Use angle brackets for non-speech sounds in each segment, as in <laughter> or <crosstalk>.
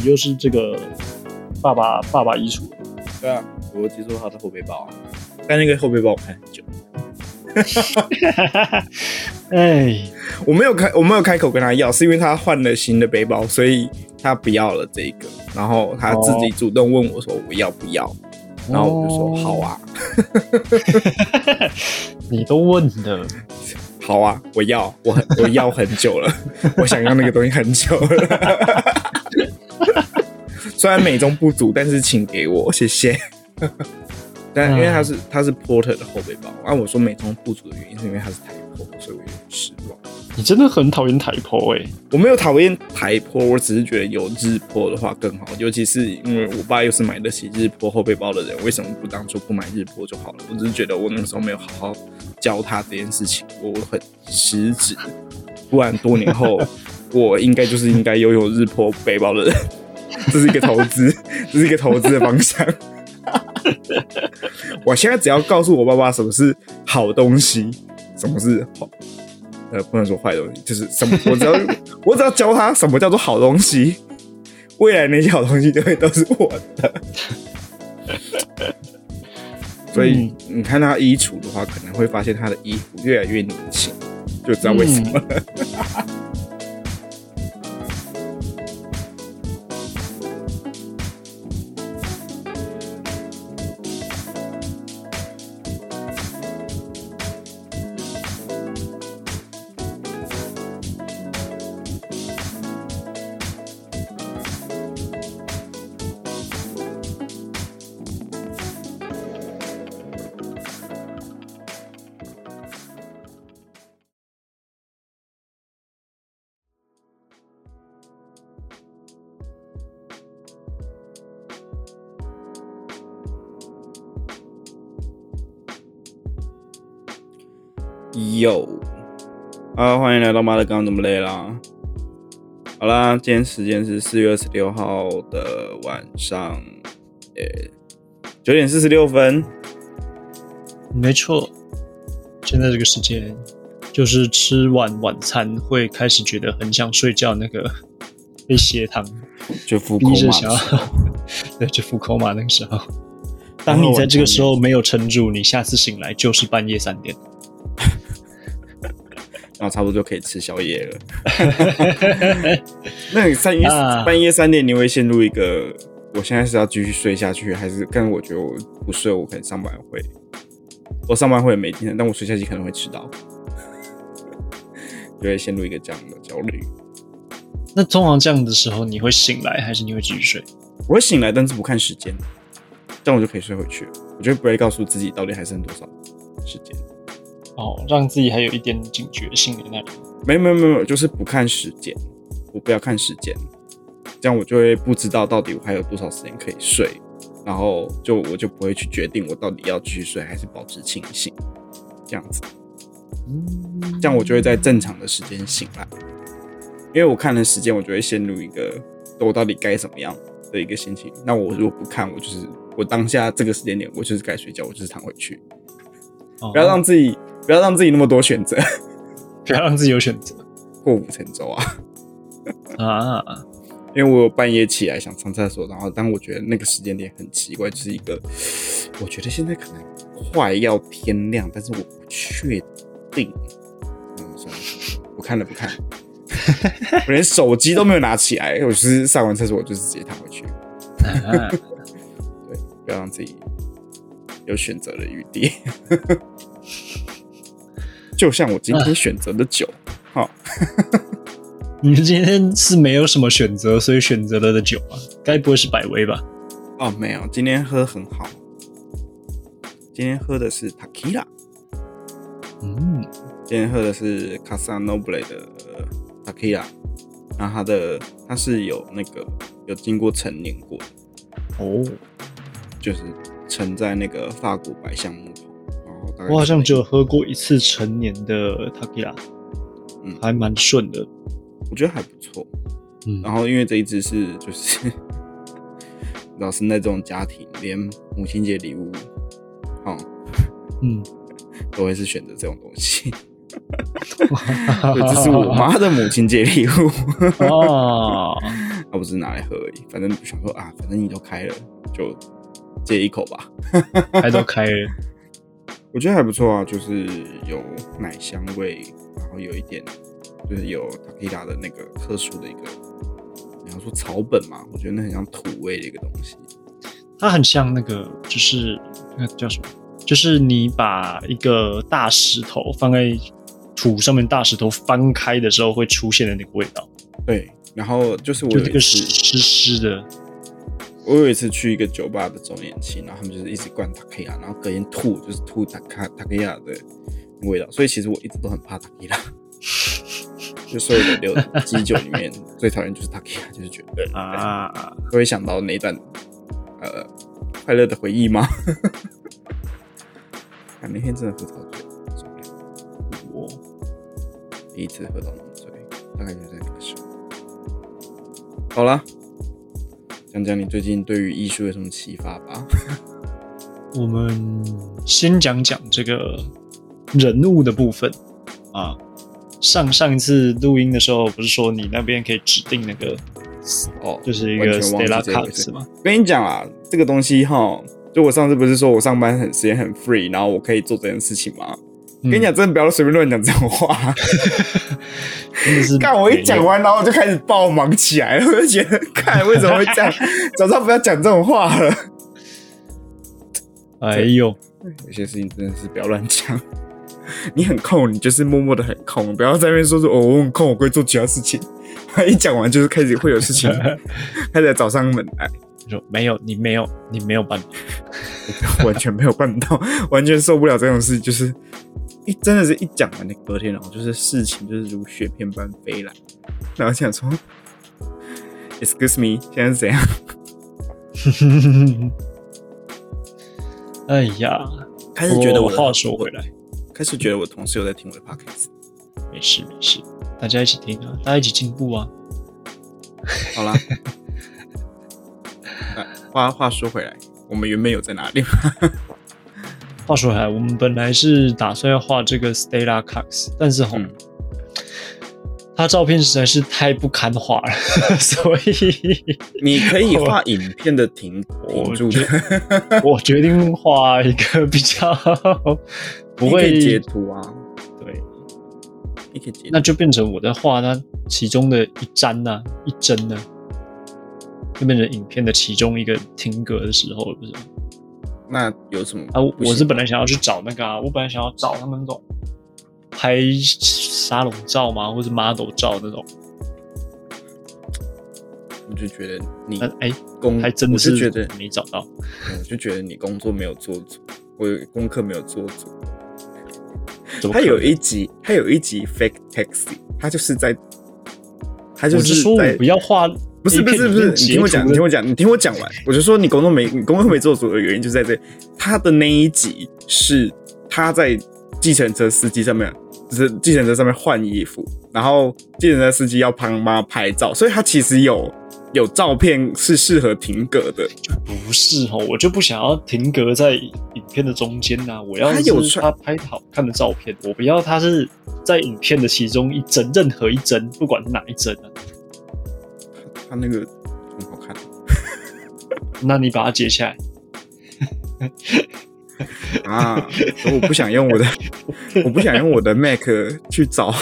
你又是这个爸爸爸爸衣橱。对啊，我接受他的后背包啊，但那个后背包我看很久。<laughs> 哎，我没有开，我没有开口跟他要，是因为他换了新的背包，所以他不要了这个，然后他自己主动问我说我要不要，然后我就说好啊，<laughs> 你都问的，<laughs> 好啊，我要，我很我要很久了，我想要那个东西很久了，虽然美中不足，但是请给我，<laughs> 谢谢。<laughs> 但因为它是它是 Porter 的后背包，啊，我说美中不足的原因是因为它是台坡，所以我有点失望。你真的很讨厌台坡哎？我没有讨厌台坡，我只是觉得有日坡的话更好，尤其是因为我爸又是买得起日坡后背包的人，为什么不当初不买日坡就好了？我只是觉得我那个时候没有好好教他这件事情，我很失职。不然多年后，<laughs> 我应该就是应该拥有日坡背包的人。这是一个投资，这是一个投资的方向。我现在只要告诉我爸爸什么是好东西，什么是好，呃，不能说坏东西，就是什么，我只要我只要教他什么叫做好东西，未来那些好东西就会都是我的。<laughs> 所以你看他衣橱的话，可能会发现他的衣服越来越年轻，就知道为什么了。有啊，欢迎来到妈的，刚刚怎么累啦？好啦，今天时间是四月二十六号的晚上，呃，九点四十六分。没错，现在这个时间就是吃完晚餐会开始觉得很想睡觉，那个 <laughs> 被血糖就腹口嘛，<laughs> 对，就腹口嘛那个时候。当你在这个时候没有撑住，你下次醒来就是半夜三点。然后差不多就可以吃宵夜了。<laughs> 那你三夜半夜三点，你会陷入一个，我现在是要继续睡下去，还是？但我觉得我不睡，我可能上班会，我上班会没精神，但我睡下去可能会迟到，就会陷入一个这样的焦虑。那通常这样的时候，你会醒来，还是你会继续睡？我会醒来，但是不看时间，这样我就可以睡回去。我就不会告诉自己到底还剩多少时间。哦，让自己还有一点警觉性的那里。没有没有没有，就是不看时间，我不要看时间，这样我就会不知道到底我还有多少时间可以睡，然后就我就不会去决定我到底要继续睡还是保持清醒，这样子，这样我就会在正常的时间醒来。因为我看了时间，我就会陷入一个我到底该怎么样的一个心情。那我如果不看，我就是我当下这个时间点，我就是该睡觉，我就是躺回去，不要让自己。不要让自己那么多选择，<laughs> 不要让自己有选择，过五成舟啊！啊，因为我半夜起来想上厕所，然后但我觉得那个时间点很奇怪，就是一个，我觉得现在可能快要天亮，但是我不确定。嗯，算了，不看了，不看，<laughs> 我连手机都没有拿起来，我就是上完厕所我就直接躺回去。<laughs> 对，不要让自己有选择的余地。就像我今天选择的酒，好，<laughs> 你今天是没有什么选择，所以选择了的酒啊，该不会是百威吧？哦，没有，今天喝很好，今天喝的是 Takila 嗯，今天喝的是 Casa Noble 的 Takila，然后它的它是有那个有经过陈年过，哦，就是陈在那个法国白橡木桶。我好像只有喝过一次成年的 t a k i l a 嗯，还蛮顺的，我觉得还不错。嗯，然后因为这一支是就是老是那种家庭，连母亲节礼物，哦，嗯，都会是选择这种东西。<laughs> 对，这是我妈的母亲节礼物。哦，<laughs> 啊，不是拿来喝而已。反正想说啊，反正你都开了，就借一口吧。<laughs> 还都开了，<laughs> 我觉得还不错啊，就是有奶香味，然后有一点就是有 Takita 的那个特殊的一个，你要说草本嘛，我觉得那很像土味的一个东西。它很像那个，就是那个叫什么？就是你把一个大石头放在土上面，大石头翻开的时候会出现的那个味道，对，然后就是我就这个湿湿的，我有一次去一个酒吧的周年庆，然后他们就是一直灌 Takita，然后隔天吐就是吐 Taka Takita 的味道，所以其实我一直都很怕 Takita。<laughs> 就所有的六基酒里面最讨厌就是 Takita，就是觉得啊，都会想到那一段呃快乐的回忆吗？<laughs> 啊，那天真的喝超醉，受不了，我第一次喝到那么醉，大概就在那个时候。好了，讲讲你最近对于艺术有什么启发吧？<laughs> 我们先讲讲这个人物的部分啊。上上一次录音的时候，不是说你那边可以指定那个，哦，就是一个 Stella 这回事 Cards 吗？我跟你讲啊，这个东西哈，就我上次不是说我上班很时间很 free，然后我可以做这件事情吗？嗯跟你讲，真的不要随便乱讲这种话。<laughs> 真的是看我一讲完，然后我就开始爆忙起来了，<laughs> 我就觉得，看为什么会这样？<laughs> 早知道不要讲这种话了。哎呦，有些事情真的是不要乱讲。你很空，你就是默默的很空，不要在那边说说哦我很空，我会做其他事情。一讲完就是开始会有事情开始找上门来，说没有，你没有，你没有办法。完全没有办到，完全受不了这种事，就是一真的是一讲完那隔天，然后就是事情就是如雪片般飞来，然后想说，excuse me，现在是怎样？<laughs> 哎呀，开始觉得我的话说回来，开始觉得我同事有在听我的 podcast。没事没事，大家一起听啊，大家一起进步啊。好啦，<laughs> 啊话话说回来，我们原本有在哪里？话说回来，我们本来是打算要画这个 Stella Cox，但是吼，嗯他照片实在是太不堪画了，<laughs> 所以你可以画影片的停停我住觉的，我决定画一个比较不会截图啊，对，你可以。那就变成我在画它其中的一帧呐、一帧呢、就变成影片的其中一个停格的时候了，不是吗？那有什么啊，我我是本来想要去找那个啊，我本来想要找他们那种拍沙龙照嘛，或者 model 照那种，我就觉得你但哎、工，还真的是觉得，没找到。我就觉得你工作没有做足，我有功课没有做足。<laughs> 他有一集，他有一集 fake taxi，他就是在，他就是说在我不要画不是不是不是，你听我讲，你听我讲，你听我讲完。<laughs> 我就说你工作没你工作没做足的原因就在这里，他的那一集是他在计程车司机上面，就是计程车上面换衣服，然后计程车司机要帮妈拍照，所以他其实有有照片是适合停格的。不是哦，我就不想要停格在影片的中间呐、我要他有是他拍好看的照片，我不要他是在影片的其中一帧，任何一帧，不管是哪一帧啊。他那个很好看 <laughs> 那你把它截下来，<laughs> 啊，我不想用我的，<laughs> 我不想用我的 Mac 去找。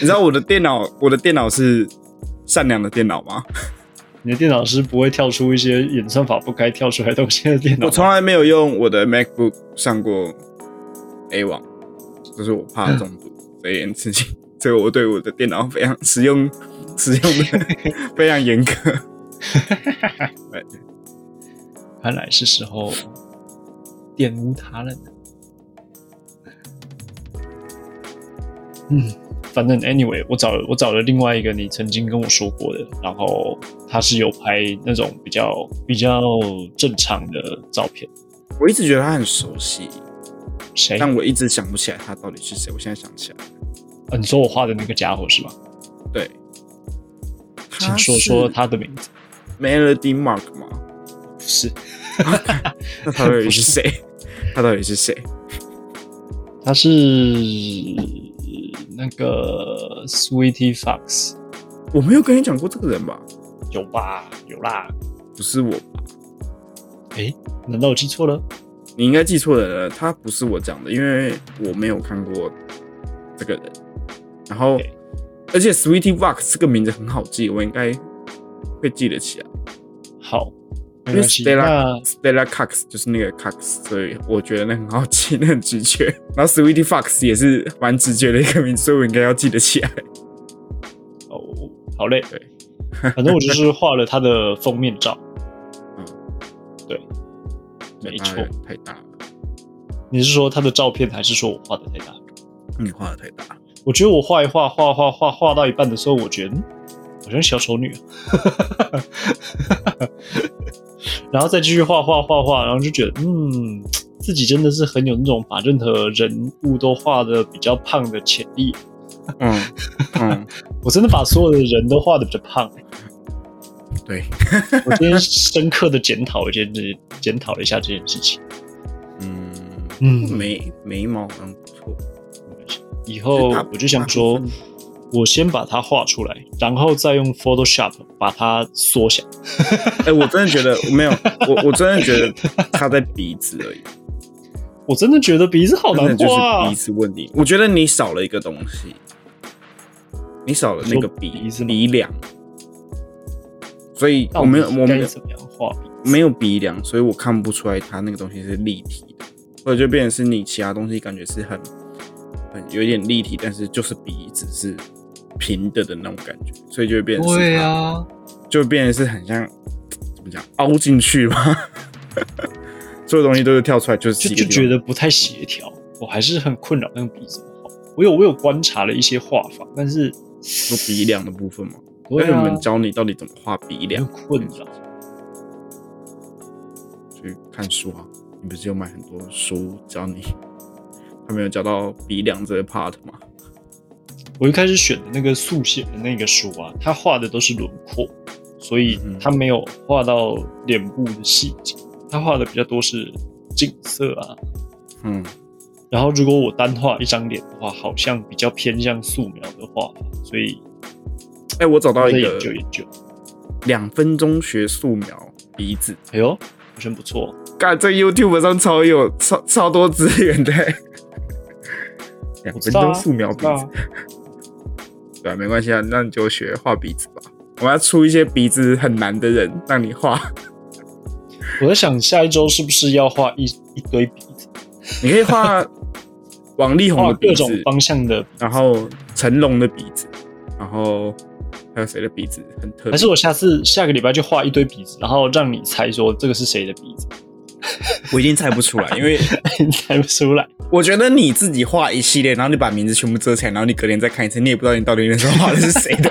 你知道我的电脑，我的电脑是善良的电脑吗？你的电脑是不会跳出一些演算法不该跳出来的东西的电脑。我从来没有用我的 MacBook 上过 A 网，就是我怕中毒这件事情。这个我对我的电脑非常使用使用的 <laughs> 非常严格。<laughs> 对，看来是时候玷污他了呢。嗯，反正 anyway，我找了我找了另外一个你曾经跟我说过的，然后他是有拍那种比较比较正常的照片。我一直觉得他很熟悉，谁？但我一直想不起来他到底是谁。我现在想起来了，啊你说我画的那个家伙是吗？对，请说说他的名字。Melody Mark 吗？不是，<laughs> 那他到底是谁？<laughs> 他到底是谁？他是那个 Sweetie Fox。我没有跟你讲过这个人吧？有吧？有啦。不是我吧？哎，难道我记错了？你应该记错了，他不是我讲的，因为我没有看过这个人。然后，而且 Sweetie Vox 这个名字很好记，我应该会记得起来。好，因为 Stella Stella Cox 就是那个 Cox，所以我觉得那很好记，那很直觉。<laughs> 然后 Sweetie Fox 也是蛮直觉的一个名字，所以我应该要记得起来。哦，好嘞，对，反正我就是画了他的封面照。<laughs> 嗯，对。没错，太大了。你是说他的照片，还是说我画的太大？你画的太大。我觉得我画一画，画画画画到一半的时候，我觉得好像小丑女。<laughs> 然后再继续画画画画，然后就觉得，嗯，自己真的是很有那种把任何人物都画的比较胖的潜力。嗯嗯，我真的把所有的人都画的比较胖。对，我今天深刻的检讨一件事，检讨了一下这件事情。嗯嗯，眉眉毛好像不错。以后我就想说，我先把它画出来，然后再用 Photoshop 把它缩小。<laughs> 哎，我真的觉得没有，我我真的觉得他在鼻子而已。我真的觉得鼻子好难画，鼻子问题。我觉得你少了一个东西，你少了那个鼻鼻梁。所以我没有，我没有怎么样画笔，没有鼻梁，所以我看不出来它那个东西是立体的，或者就变成是你其他东西感觉是很很有点立体，但是就是鼻子是平的的那种感觉，所以就会变成对啊，就变成是很像怎么讲凹进去吗？<laughs> 所有东西都是跳出来，就是就就觉得不太协调，我还是很困扰那个鼻子画。我有我有观察了一些画法，但是说鼻梁的部分吗？为什么教你到底怎么画鼻梁？困扰。去看书啊！你不是有买很多书教你？还没有教到鼻梁这个 part 吗？我一开始选的那个速写的那个书啊，他画的都是轮廓，所以他没有画到脸部的细节，他画的比较多是景色啊。嗯。然后如果我单画一张脸的话，好像比较偏向素描的画法，所以。哎，我找到一个研究研究，两分钟学素描鼻子。哎呦，好像不错。干，在 YouTube 上超有超超多资源的。两分钟素描鼻子，<laughs> 对啊，没关系啊，那你就学画鼻子吧。我要出一些鼻子很难的人让你画。<laughs> 我在想下一周是不是要画一一堆鼻子？<laughs> 你可以画王力宏的鼻子，各种方向的，然后成龙的鼻子，然后。还有谁的鼻子很特别？还是我下次下个礼拜就画一堆鼻子，然后让你猜说这个是谁的鼻子？<laughs> 我已经猜不出来，因为 <laughs> 猜不出来。我觉得你自己画一系列，然后你把名字全部遮起来，然后你隔天再看一次，你也不知道你到底那时候画的是谁的。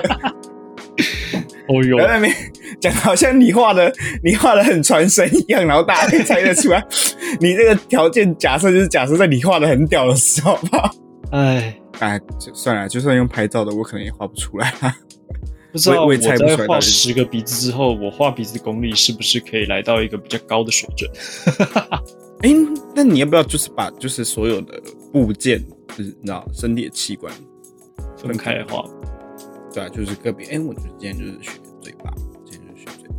哦哟，在那边讲好像你画的你画的很传神一样，然后大家可以猜得出来。<laughs> 你这个条件假设就是假设在你画的很屌的时候吧？哎哎，就算了，就算用拍照的，我可能也画不出来啊。不知道我在画十个鼻子之后，我画鼻子功力是不是可以来到一个比较高的水准？<laughs> 哎，那你要不要就是把就是所有的部件，就是你知道身体的器官分开画？对啊，就是个别。哎，我觉得今天就是学嘴巴，今天就是学嘴巴，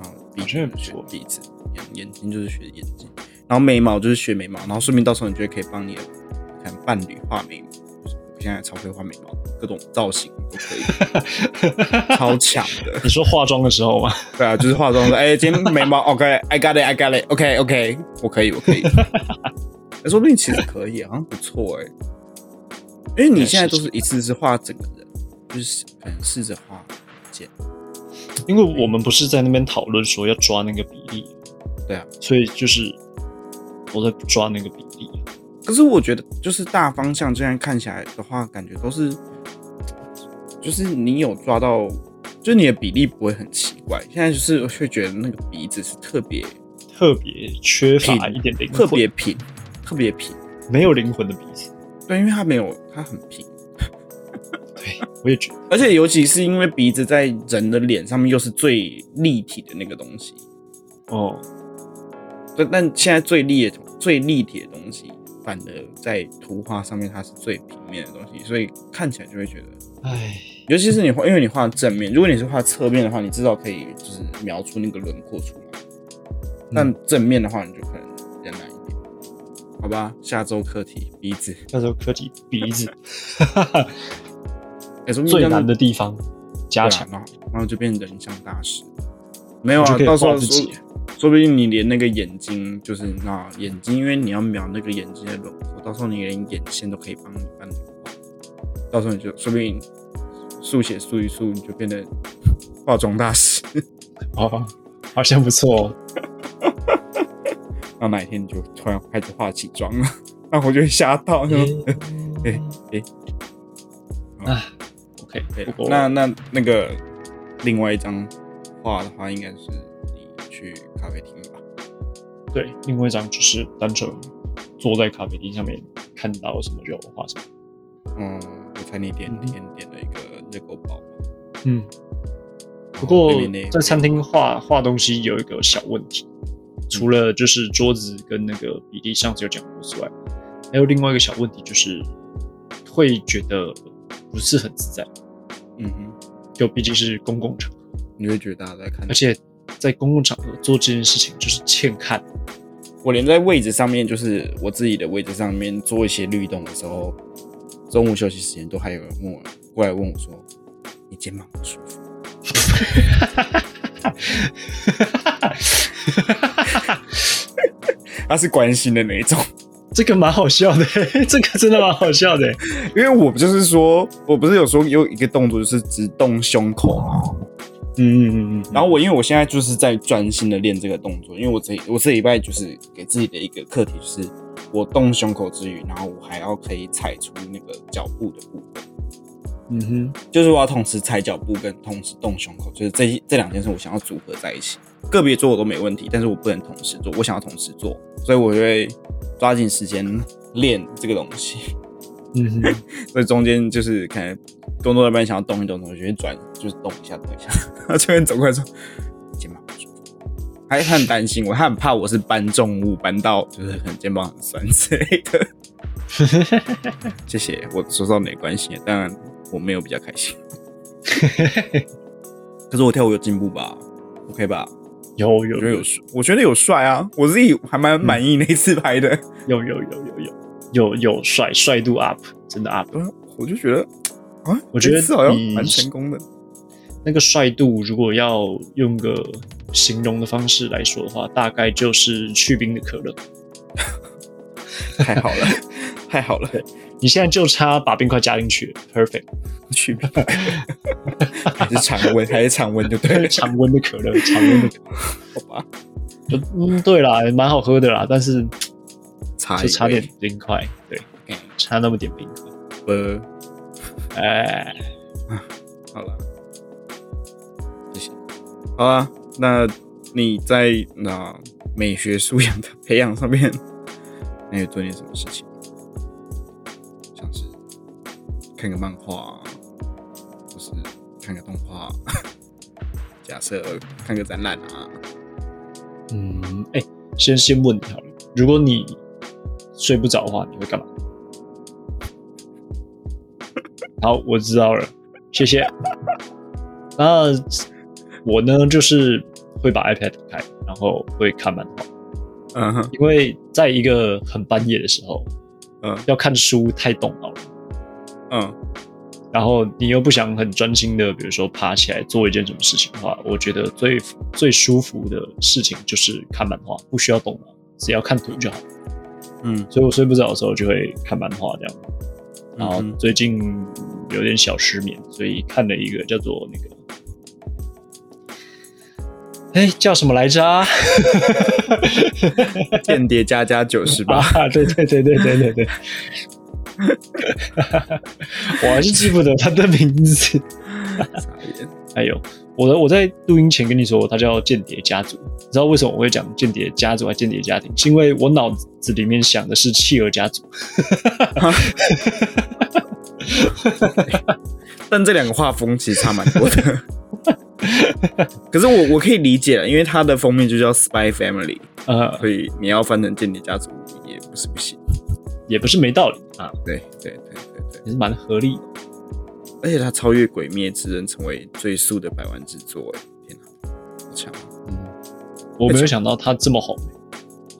然后鼻子学鼻子，眼眼睛就是学眼睛，然后眉毛就是学眉毛，然后顺便到时候你就可以帮你的看伴侣画眉毛。我现在超会画眉毛，各种造型都可以，<laughs> 超强的。你说化妆的时候吗？对啊，就是化妆的。哎，今天眉毛 <laughs> OK，I got it，I got it，OK，OK，我可以，我可以。哎，说不定其实可以，好像不错哎。因为你现在都是一次是画整个人，就是可能试着画肩。因为我们不是在那边讨论说要抓那个比例，对啊，所以就是我在抓那个比例。可是我觉得，就是大方向这样看起来的话，感觉都是，就是你有抓到，就是你的比例不会很奇怪。现在就是会觉得那个鼻子是特别特别缺乏一点灵魂，特别平，特别平，没有灵魂的鼻子。对，因为它没有，它很平。<laughs> 对，我也觉得。而且尤其是因为鼻子在人的脸上面又是最立体的那个东西。哦。但但现在最立最立体的东西。反而在图画上面它是最平面的东西，所以看起来就会觉得，唉，尤其是你画，因为你画正面，如果你是画侧面的话，你至少可以就是描出那个轮廓出来。但正面的话，你就可能比较难一点，好吧？下周课题鼻子，下周课题鼻子，<laughs> 哎，说最难的地方加强啊，然后就变人像大师。没有啊，到时候说，说不定你连那个眼睛，就是那眼睛，因为你要描那个眼睛的轮廓，到时候你连眼线都可以帮你帮你画。到时候你就说不定速写速一速，你就变得化妆大师。哦，好像不错。哦。<laughs> 那哪一天你就突然开始化起妆了，那我就会吓到，就哎哎 <laughs> 啊，OK，那那那个另外一张画的话，应该是咖啡厅吧？对，另外一张就是单纯坐在咖啡厅上面看到什么就画什么。嗯，我猜你点点点了一个热狗堡。嗯，不过在餐厅画画东西有一个小问题。除了就是桌子跟那个比例上次有讲过之外，还有另外一个小问题，就是会觉得不是很自在。嗯哼，就毕竟是公共场合，你会觉得大家在看，而且在公共场合做这件事情就是欠看。我连在位置上面，就是我自己的位置上面做一些律动的时候，中午休息时间都还有人问我过来问我说：“你肩膀不舒服？” <laughs> 他是关心的那种，这个蛮好笑的，这个真的蛮好笑的，因为我不就是说，我不是有说有一个动作就是直动胸口吗？嗯嗯嗯嗯，然后我因为我现在就是在专心的练这个动作，因为我这我这礼拜就是给自己的一个课题，就是我动胸口之余，然后我还要可以踩出那个脚步的部分。嗯哼，就是我要同时踩脚步跟同时动胸口，就是这这两件事我想要组合在一起。个别做我都没问题，但是我不能同时做，我想要同时做，所以我就会抓紧时间练这个东西。嗯哼，<laughs> 所以中间就是可能工作一半想要动一动，我就会转，就是动一下动一下。他这边走过来说肩膀不舒服，还很担心我，他很怕我是搬重物搬到就是很肩膀很酸之类的。<laughs> 谢谢，我说到没关系，当然我没有比较开心。<laughs> 可是我跳舞有进步吧？OK 吧？有有，我觉得有帅，我觉得有帅啊！我自己还蛮满意那次拍的。有有有有有有有帅，帅度 up，真的 up。我就觉得啊，我觉得好像蛮成功的。那个帅度，如果要用个形容的方式来说的话，大概就是去冰的可乐。<laughs> 太好了，太好了！你现在就差把冰块加进去，perfect。去冰，还是常温，还是常温就对，常温的可乐，常温的，<laughs> 好吧？就嗯，对啦，蛮好喝的啦，但是差就差点冰块，对，差那么点冰块。呃，哎，好了，谢谢。好啊，那你在那美学素养的培养上面，那有做点什么事情？像是看个漫画。或是看个动画，<laughs> 假设看个展览啊。嗯，哎，先先问你好了，如果你睡不着的话，你会干嘛？好，我知道了，谢谢。<laughs> 那我呢，就是会把 iPad 打开，然后会看漫画。嗯哼，因为在一个很半夜的时候，嗯，要看书太动脑了。嗯。然后你又不想很专心的，比如说爬起来做一件什么事情的话，我觉得最最舒服的事情就是看漫画，不需要动脑，只要看图就好。嗯，所以我睡不着的时候就会看漫画这样。然后最近有点小失眠，所以看了一个叫做那个，哎，叫什么来着？啊？<laughs> 间谍加加九十八。对对对对对对对。<laughs> 我还是记不得他的名字。还有，我的我在录音前跟你说，他叫间谍家族。你知道为什么我会讲间谍家族还间谍家庭？是因为我脑子里面想的是企鹅家族。但这两个画风其实差蛮多的。<laughs> 可是我我可以理解了，因为它的封面就叫 Spy Family，呃，所以你要翻成间谍家族也不是不行。也不是没道理啊，对对对对对，也是蛮合理的。而且它超越《鬼灭之刃》，成为最速的百万之作，哎，天哪，好强！嗯，我没有想到它这么红。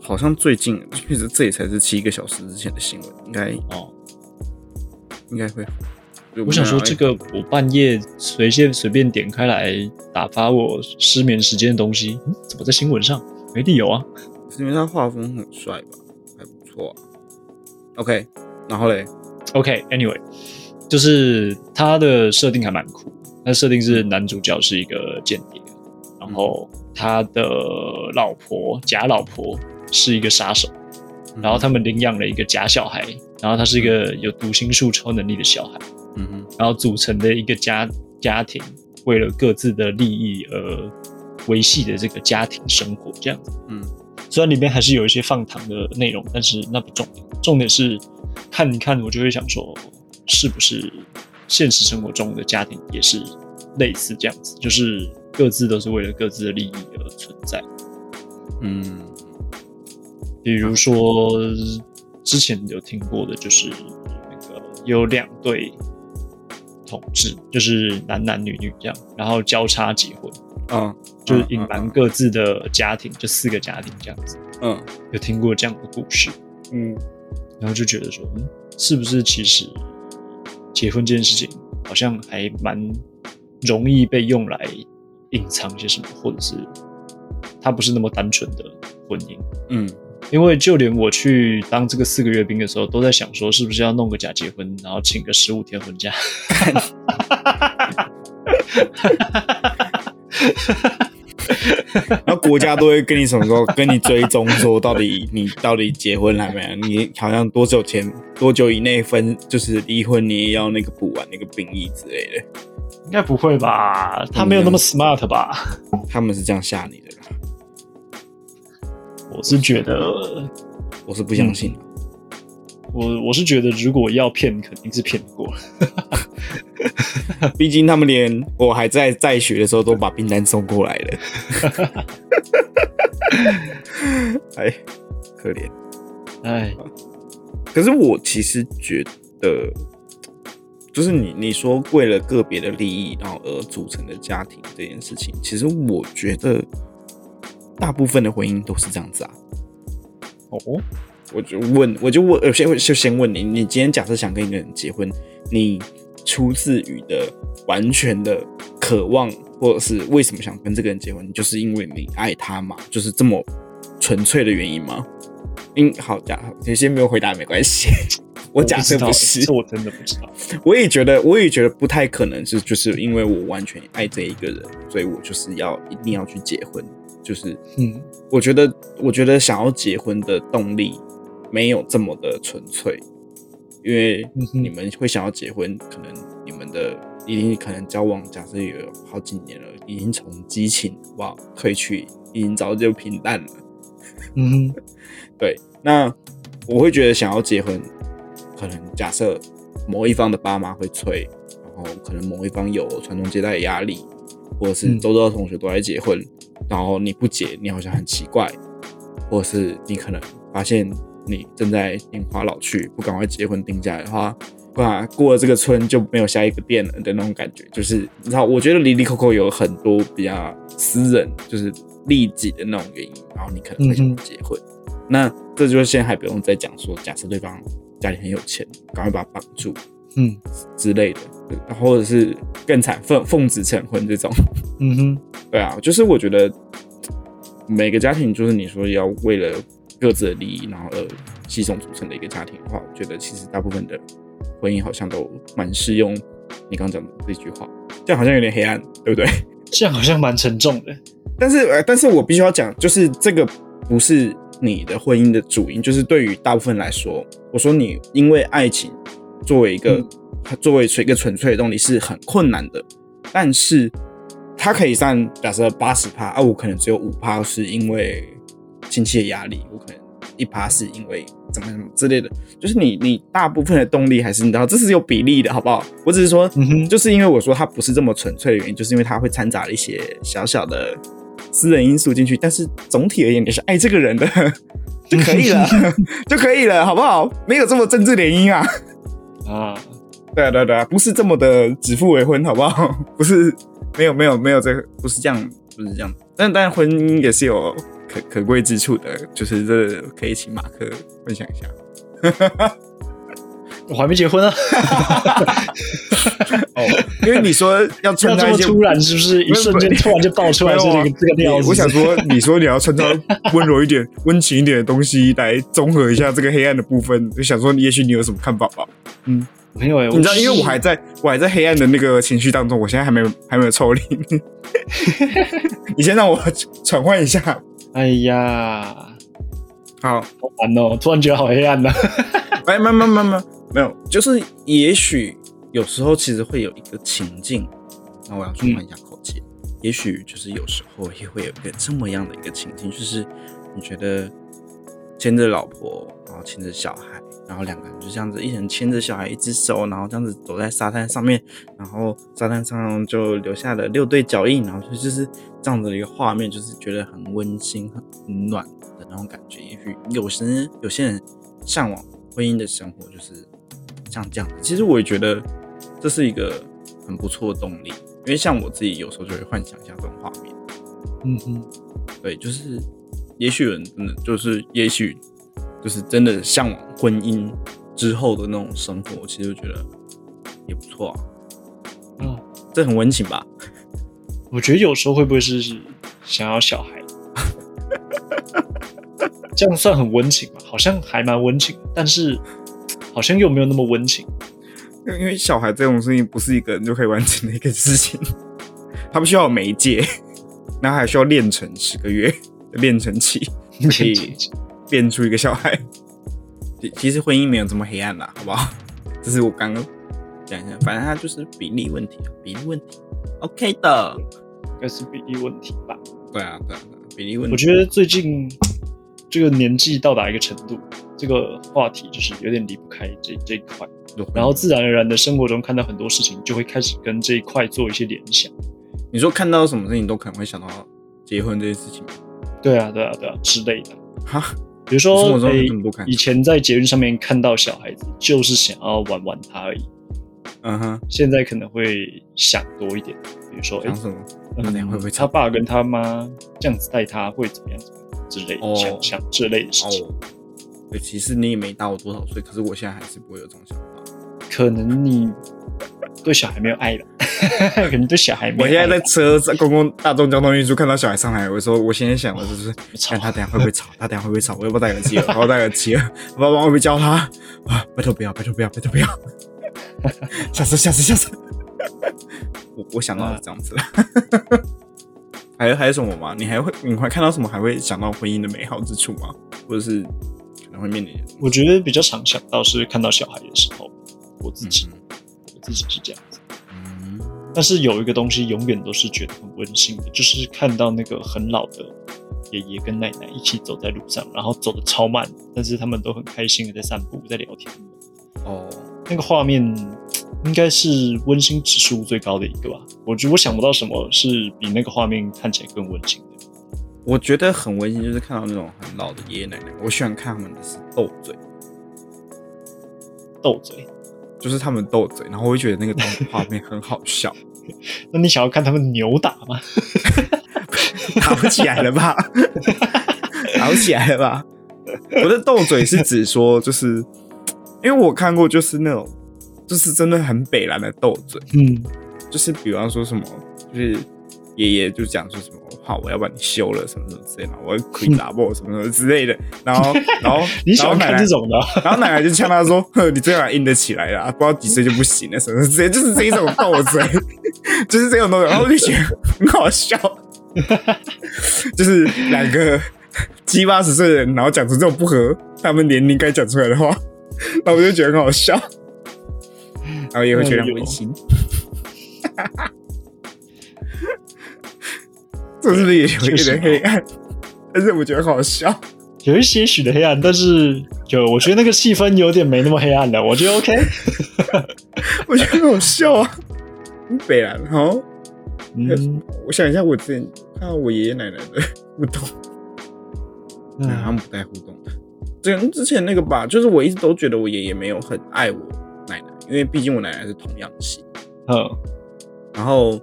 好像最近，确实这也才是七个小时之前的新闻，应该哦，应该会。我想说，这个我半夜随便随便点开来打发我失眠时间的东西，怎么在新闻上？没理由啊！是因为他画风很帅吧？还不错。OK，然后嘞？OK，Anyway，就是他的设定还蛮酷。他设定是男主角是一个间谍，然后他的老婆假老婆。是一个杀手，然后他们领养了一个假小孩，然后他是一个有读心术超能力的小孩，嗯哼，然后组成的一个家家庭，为了各自的利益而维系的这个家庭生活这样子，嗯，虽然里面还是有一些放糖的内容，但是那不重点，重点是看一看我就会想说，是不是现实生活中的家庭也是类似这样子，就是各自都是为了各自的利益而存在，嗯。比如说，之前有听过的，就是那个有两对同志，就是男男女女这样，然后交叉结婚，嗯，就是隐瞒各自的家庭，就四个家庭这样子，嗯，有听过这样的故事，嗯，然后就觉得说，嗯，是不是其实结婚这件事情好像还蛮容易被用来隐藏一些什么，或者是它不是那么单纯的婚姻，嗯。因为就连我去当这个四个月兵的时候，都在想说，是不是要弄个假结婚，然后请个十五天婚假。<laughs> 然后国家都会跟你什么时候跟你追踪，说到底你到底结婚了没有？你好像多久前多久以内分就是离婚，你也要那个补完那个兵役之类的。应该不会吧？他没有那么 smart 吧？他们是这样吓你的。我是觉得，我是不相信。我我是觉得，如果要骗，肯定是骗不过。<laughs> 毕竟他们连我还在在学的时候，都把订单送过来了。<laughs> 哎，可怜。哎，可是我其实觉得，就是你你说为了个别的利益，然后而组成的家庭这件事情，其实我觉得。大部分的婚姻都是这样子啊。哦，我就问，我就问，呃，先就先问你，你今天假设想跟一个人结婚，你出自于的完全的渴望，或者是为什么想跟这个人结婚，就是因为你爱他嘛？就是这么纯粹的原因吗？嗯，好，假你先没有回答没关系。<laughs> 我假设不是，我真的不知道。我也觉得，我也觉得不太可能是，就是因为我完全爱这一个人，所以我就是要一定要去结婚。就是，嗯，我觉得，我觉得想要结婚的动力没有这么的纯粹，因为你们会想要结婚，可能你们的已经可能交往，假设有好几年了，已经从激情哇退去，已经早就平淡了。嗯，对。那我会觉得想要结婚，可能假设某一方的爸妈会催，然后可能某一方有传宗接代的压力，或者是周遭的同学都在结婚。然后你不结，你好像很奇怪，或者是你可能发现你正在年华老去，不赶快结婚定下来的话，哇，过了这个村就没有下一个店了的那种感觉。就是你知道，我觉得离离扣扣有很多比较私人，就是利己的那种原因，然后你可能会想结婚。那这就是现在还不用再讲说，假设对方家里很有钱，赶快把他绑住，嗯之类的，或者是更惨，奉奉子成婚这种，嗯哼。对啊，就是我觉得每个家庭，就是你说要为了各自的利益，然后而系统组成的一个家庭的话，我觉得其实大部分的婚姻好像都蛮适用你刚讲的这句话。这样好像有点黑暗，对不对？<laughs> 这样好像蛮沉重的。但是，呃，但是我必须要讲，就是这个不是你的婚姻的主因。就是对于大部分来说，我说你因为爱情作为一个作为一个纯粹的动力是很困难的，但是。它可以占假设八十趴啊，我可能只有五趴是因为亲戚的压力，我可能一趴是因为怎么怎么之类的。就是你你大部分的动力还是你知道这是有比例的，好不好？我只是说，就是因为我说它不是这么纯粹的原因，就是因为它会掺杂了一些小小的私人因素进去。但是总体而言，你是爱这个人的，<laughs> 就可以了，<laughs> 就可以了，好不好？没有这么政治联姻啊。啊，对啊对啊对啊，不是这么的指腹为婚，好不好？<laughs> 不是，没有没有没有这个，不是这样，不是这样。但但婚姻也是有可可贵之处的，就是这可以请马克分享一下。<laughs> 我还没结婚啊。<laughs> 哦，因为你说要穿这穿插一些 <laughs> 么突然，是不是一瞬间突然就爆出来这个这个料子？我想说，你说你要穿插温柔一点、温情一点的东西来综合一下这个黑暗的部分，就想说，也许你有什么看法吧？嗯没有哎，你知道，因为我还在我还在黑暗的那个情绪当中，我现在还没有还没有抽离。你先让我转换一下。哎呀，好，好烦哦，突然觉得好黑暗呐。<laughs> 哎，没没没没没有，就是也许有时候其实会有一个情境，那我要转换一下口气。也许就是有时候也会有一个这么样的一个情境，就是你觉得牵着老婆，然后牵着小孩，然后两个人就这样子，一人牵着小孩一只手，然后这样子走在沙滩上面，然后沙滩上就留下了六对脚印，然后就就是这样子的一个画面，就是觉得很温馨、很暖的那种感觉。也许有时有些人向往婚姻的生活就是像这样子，其实我也觉得这是一个很不错的动力，因为像我自己有时候就会幻想一下这种画面。嗯哼，对，就是也许有人真的就是，也许就是真的向往婚姻之后的那种生活，其实我觉得也不错啊。嗯，这很温情吧？我觉得有时候会不会是想要小孩？<laughs> 这样算很温情吗？好像还蛮温情，但是好像又没有那么温情。因为小孩这种事情不是一个人就可以完成的一个事情，<laughs> 他们需要媒介，然后还需要练成十个月的练成期，<laughs> 可以变出一个小孩。其其实婚姻没有这么黑暗啦，好不好？<laughs> 这是我刚刚讲一下，反正它就是比例问题啊，比例问题，OK 的。应该是比例问题吧。对啊，对啊，对啊比例问题。我觉得最近这个年纪到达一个程度，这个话题就是有点离不开这这一块，得然后自然而然的生活中看到很多事情，就会开始跟这一块做一些联想。你说看到什么事情都可能会想到结婚这件事情吗，对啊，对啊，对啊之类的。哈，比如说生活，中有诶这么多看以前在捷运上面看到小孩子，就是想要玩玩他而已。嗯哼，现在可能会想多一点，比如说，哎、讲什么？他？爸跟他妈这样子带他会怎么样？之类的，哦想想之类的事情。哦，对，其实你也没大我多少岁，可是我现在还是不会有这种想法。可能你对小孩没有爱了，<laughs> 可能对小孩没有我现在在车在公共大众交通运输看到小孩上来，我说我现在想的就是，看他等下会不会吵，他等下会不会吵，我要不要戴耳机了？我要戴耳机了，我要会不会教他啊？拜托不要，拜托不要，拜托不要，下次下次下次。我我想到的是这样子了。还有还有什么吗？你还会你会看到什么？还会想到婚姻的美好之处吗？或者是可能会面临？我觉得比较常想到是看到小孩的时候，我自己、自己是这样子。嗯但是有一个东西永远都是觉得很温馨的，就是看到那个很老的爷爷跟奶奶一起走在路上，然后走的超慢，但是他们都很开心的在散步，在聊天。哦，那个画面应该是温馨指数最高的一个吧。我觉得我想不到什么是比那个画面看起来更温馨的。我觉得很温馨，就是看到那种很老的爷爷奶奶，我喜欢看他们的是斗嘴。斗嘴，就是他们斗嘴，然后我会觉得那个动画面很好笑，<laughs> 那你想要看他们扭打吗？<laughs> 打不起来了吧？<laughs> 打不起来了吧？我的斗嘴是指说，就是因为我看过，就是那种，就是真的很北蓝的斗嘴，嗯，就是比方说什么，就是爷爷就讲说什么，好，我要把你休了 <laughs> 什么什么之类的，我要亏打爆什么什么之类的，然后 <laughs> 然后你喜欢看这种的啊？然后奶奶就呛他说：“呵，你这样硬得起来啊，不知道几岁就不行了，什么之类，就是这一种斗嘴，就是这种东西。<laughs> ”然后我就觉得很好笑，就是两个七八十岁的人，然后讲出这种不合他们年龄该讲出来的话，然后我就觉得很好笑，然后也会觉得很温馨。这是不是也有一点黑暗？但是我觉得好笑。有一些许的黑暗，但是就我觉得那个气氛有点没那么黑暗了。我觉得 OK。<laughs> 我觉得很好笑啊，很北蓝哈。嗯，我想一下，我之前看到我爷爷奶奶的 <laughs> 互动，他嗯们不带互动的，这之前那个吧，就是我一直都觉得我爷爷没有很爱我奶奶，因为毕竟我奶奶是童养媳。嗯，然后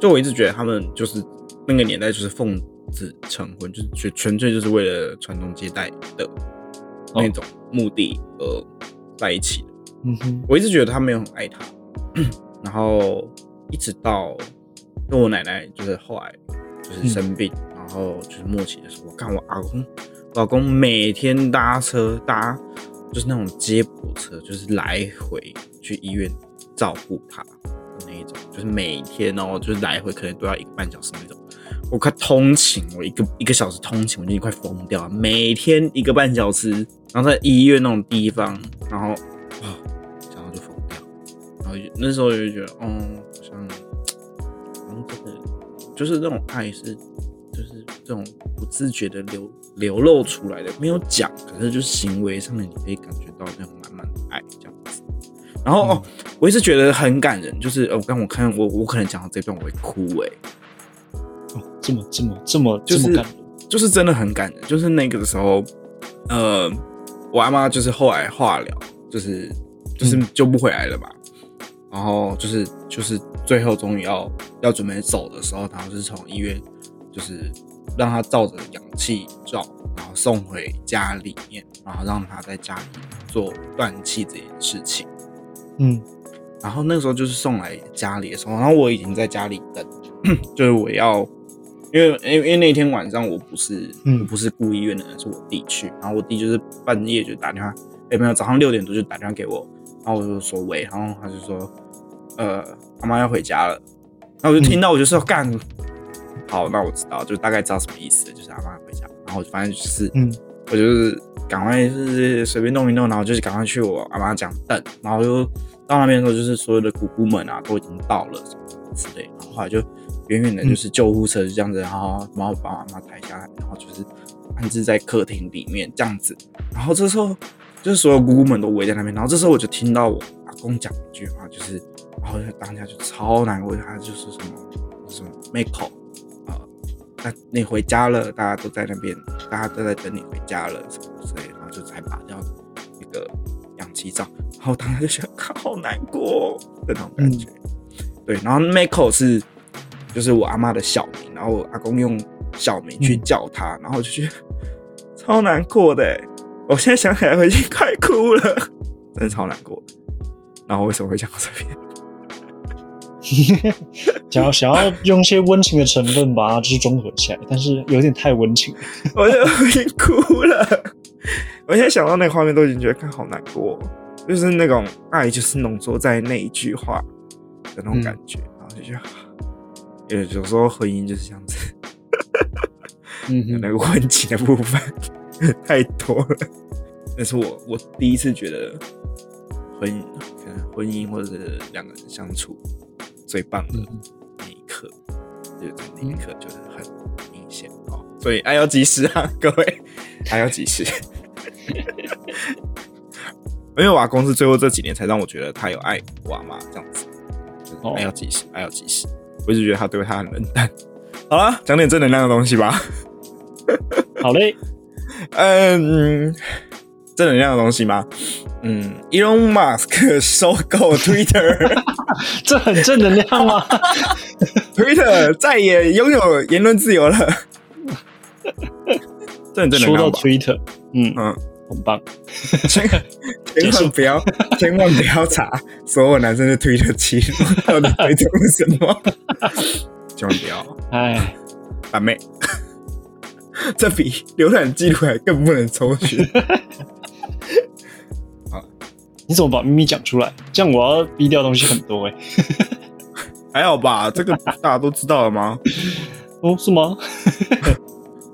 就我一直觉得他们就是那个年代就是奉子成婚，就是纯纯粹就是为了传宗接代的那种目的而在一起的。嗯哼，我一直觉得他没有很爱他，然后一直到跟我奶奶就是后来就是生病，然后就是末期的时候，我看我阿公，我阿公每天搭车搭就是那种接驳车，就是来回去医院照顾他的那一种，就是每天哦，就是来回可能都要一个半小时那种。我快通勤，我一个一个小时通勤，我已经快疯掉了。每天一个半小时，然后在医院那种地方，然后啊，然后就疯掉。然后那时候就觉得，嗯，好像，好像，真的就是这种爱是，就是这种不自觉的流流露出来的，没有讲，可是就是行为上面你可以感觉到那种满满的爱这样子。然后哦，我一直觉得很感人，就是哦，刚我看我我可能讲到这段我会哭哎。哦，这么这么这么就是就是真的很感人，就是那个时候，呃，我阿妈就是后来化疗，就是就是救不回来了吧，然后就是就是最后终于要要准备走的时候，然后是从医院就是让他照着氧气罩，然后送回家里面，然后让他在家里做断气这件事情，嗯，然后那个时候就是送来家里的时候，然后我已经在家里等，<coughs> 就是我要。因为，因为因为那天晚上我不是，我不是顾医院的人，是我弟去。然后我弟就是半夜就打电话，哎，没有，早上六点多就打电话给我，然后我就说喂，然后他就说，呃，阿妈要回家了。然后我就听到，我就说干，好，那我知道，就大概知道什么意思，就是阿妈回家。然后反正就是，嗯，我就是赶快是随便弄一弄，然后就是赶快去我阿妈讲等，然后就到那边的时候，就是所有的姑姑们啊都已经到了什么之类，然后后来就。远远的就是救护车就这样子，然后然后把妈妈抬下来，然后就是安置在客厅里面这样子。然后这时候就是所有姑姑们都围在那边，然后这时候我就听到我阿公讲一句话，就是然后当下就超难过，他就是什么什么 Miko 啊，那你回家了，大家都在那边，大家都在等你回家了什么之类，然后就才拔掉一个氧气罩，然后当时就想，<laughs> 好难过的那种感觉。对，然后 Miko 是。就是我阿妈的小名，然后我阿公用小名去叫她，然后就觉得超难过的。我现在想起来，我已经快哭了，<laughs> 真的超难过。然后为什么会讲到这边？<laughs> 想要想要用一些温情的成分把它就是综合起来，但是有点太温情，<laughs> 我就已经哭了。我现在想到那个画面，都已经觉得看好难过，就是那种爱，就是浓缩在那一句话的那种感觉，然后就觉得。有有时候婚姻就是这样子，嗯，那个温情的部分太多了。那是我我第一次觉得婚姻，婚姻或者是两个人相处最棒的那一刻，就在那一刻就是很明显哦。所以爱要及时啊，各位，爱要及时。<laughs> 因为瓦公是最后这几年才让我觉得他有爱瓦妈这样子，爱要及时，爱要及时。我一直觉得他对他很冷淡。<laughs> 好了，讲点正能量的东西吧。<laughs> 好嘞，嗯，正能量的东西吗？嗯，Elon Musk 收购 Twitter，<laughs> 这很正能量吗？Twitter 再也拥有言论自由了。这很正能量。说到 Twitter，嗯嗯。很棒，千千万不要，千万不要查所有男生的推特记录，到底推特了什么？<laughs> 千万不要，哎，阿妹，<laughs> 这比浏览记录还更不能抽取。<laughs> 好，你怎么把秘密讲出来？这样我要逼掉东西很多哎。还好吧，这个大家都知道了吗？哦，是吗？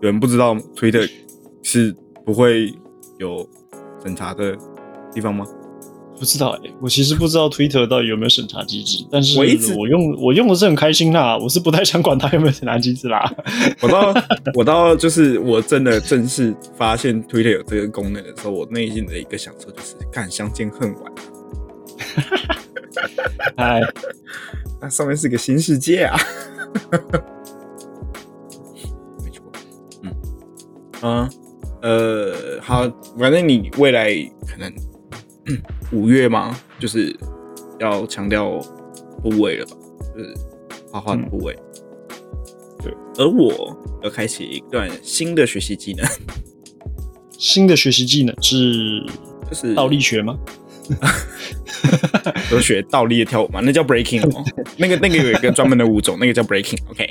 有人不知道推特是不会。有审查的地方吗？不知道哎，我其实不知道 Twitter 到底有没有审查机制，但是我一直我用我用的是很开心啦，我是不太想管它有没有审查机制啦。我到我到就是我真的正式发现 Twitter 有这个功能的时候，我内心的一个享受就是看相见恨晚。<laughs> 哎，那上面是个新世界啊！<laughs> 没错，嗯啊。呃，好，反正你未来可能五月嘛，就是要强调部位了吧，就是画画的部位。对，而我要开启一段新的学习技能，<laughs> 新的学习技能是就是倒立学吗？<laughs> 有学倒立的跳舞嘛？那叫 breaking 哦。那个那个有一个专门的舞种，那个叫 breaking。OK，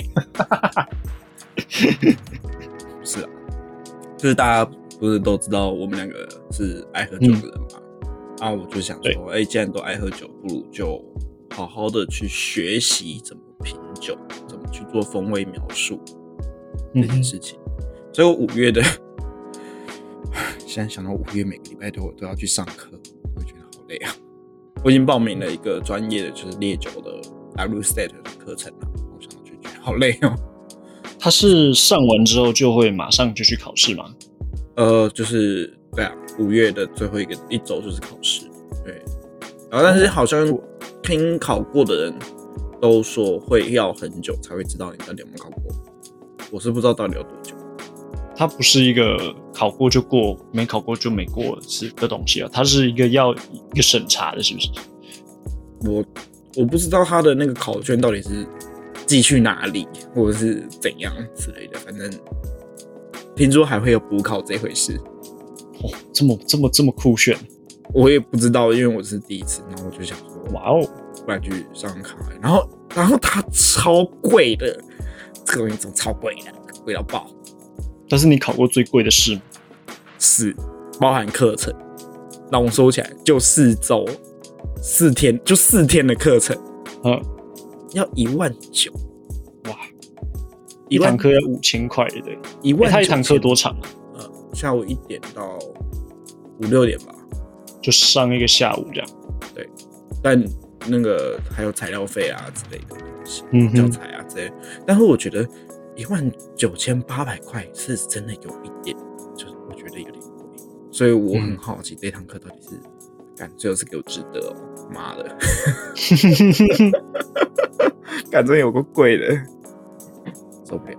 <laughs> 是啊，就是大家不是都知道我们两个是爱喝酒的人嘛？啊，我就想说，哎，既然都爱喝酒，不如就好好的去学习怎么品酒，怎么去做风味描述这件事情。所以我五月的，<laughs> 现在想到五月每个礼拜都都要去上课，我觉得好累啊。我已经报名了一个专业的，就是烈酒的 W State 的课程了。我想到就觉得好累哦。他是上完之后就会马上就去考试吗？呃，就是对啊，五月的最后一个一周就是考试。对，然后但是好像听考过的人都说会要很久才会知道你到底有没有考过。我是不知道到底要多久。它不是一个考过就过，没考过就没过是的东西啊，它是一个要一个审查的，是不是？我我不知道他的那个考卷到底是寄去哪里，或者是怎样之类的，反正听说还会有补考这回事。哦，这么这么这么酷炫，我也不知道，因为我是第一次，然后我就想说，哇哦，不然去上考。然后然后它超贵的，这个东西怎么超贵的，贵到爆。但是你考过最贵的试吗？是，包含课程，那我收起来就四周，四天就四天的课程，嗯，要一万九，哇，一堂课要五千块，对，一万。他一堂课多长啊？呃，下午一点到五六点吧，就上一个下午这样。对，但那个还有材料费啊之类的东西，嗯，教材啊之类。但是我觉得。一万九千八百块是真的有一点，就是我觉得有点贵，所以我很好奇这堂课到底是，感最后是给我值得哦，妈的，<laughs> <laughs> 感觉有个贵的，受不了。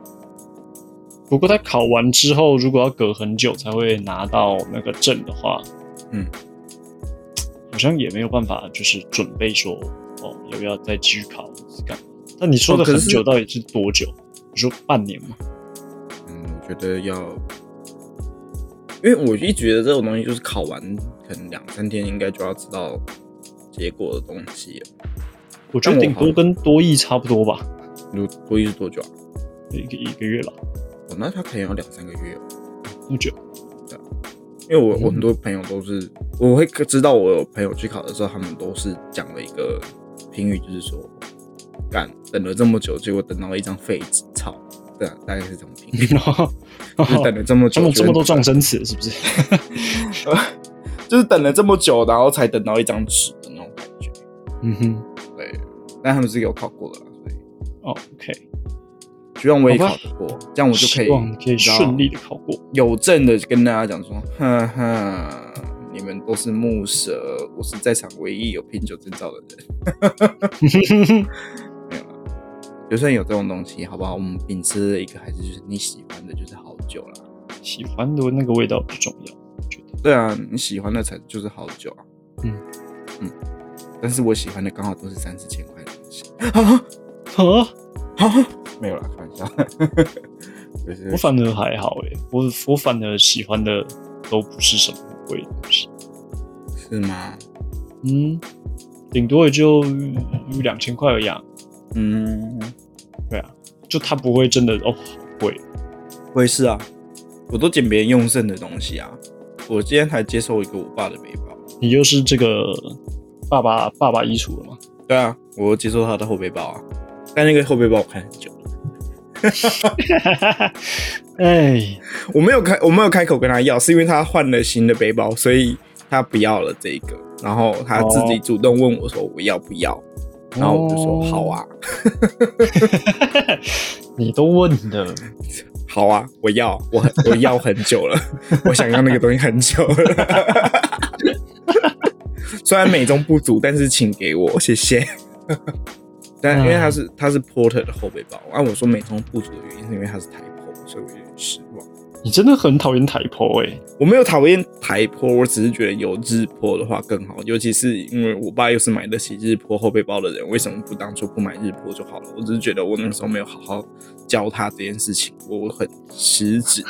不过他考完之后，如果要隔很久才会拿到那个证的话，嗯，好像也没有办法，就是准备说，哦，要不要再继续考是干？那你说的很久到底是多久？你说半年吗？嗯，我觉得要，因为我一直觉得这种东西就是考完可能两三天应该就要知道结果的东西。我觉得顶多跟多艺差不多吧。多多益是多久啊？一个一个月了。哦，那他可能要两三个月哦。不久？对啊，因为我我很多朋友都是，我会知道我有朋友去考的时候，他们都是讲了一个评语，就是说。干等了这么久，结果等到了一张废纸，操！对啊，大概是这种评语。<laughs> 就等了这么久，这么多撞生词，是不是？<laughs> 就是等了这么久，然后才等到一张纸的那种感觉。嗯哼，对。但他们是有考过的，所以哦，OK。希望我也考得过，这样我就可以可以顺利的考过。有证的跟大家讲说，哈哈，你们都是木蛇，我是在场唯一有品酒证照的人。<laughs> 就算有这种东西，好不好？我们秉持一个还是就是你喜欢的，就是好酒啦。喜欢的那个味道不重要，我觉得。对啊，你喜欢的才就是好酒啊。嗯嗯，但是我喜欢的刚好都是三四千块的东西。啊啊啊！<laughs> 没有啦，开玩笑。<laughs> 我反而还好诶，我我反而喜欢的都不是什么贵的东西。是吗？嗯，顶多也就两千块而已。嗯，对啊，就它不会真的哦，贵，会是啊，我都捡别人用剩的东西啊。我今天还接受一个我爸的背包，你就是这个爸爸爸爸衣橱了吗？对啊，我接受他的后背包啊，但那个后背包我看很久了。<laughs> 哎，<laughs> 我没有开，我没有开口跟他要，是因为他换了新的背包，所以他不要了这个，然后他自己主动问我说我要不要。然后我就说好啊，<laughs> 你都问了，好啊，我要，我我要很久了，我想要那个东西很久了，虽然美中不足，但是请给我，谢谢。但因为它是它是 Porter 的后背包，按我说美中不足的原因是因为它是台坡所以我有点失望。你真的很讨厌台坡哎！我没有讨厌台坡，我只是觉得有日坡的话更好。尤其是因为我爸又是买得起日坡后背包的人，为什么不当初不买日坡就好了？我只是觉得我那时候没有好好教他这件事情，我很失职。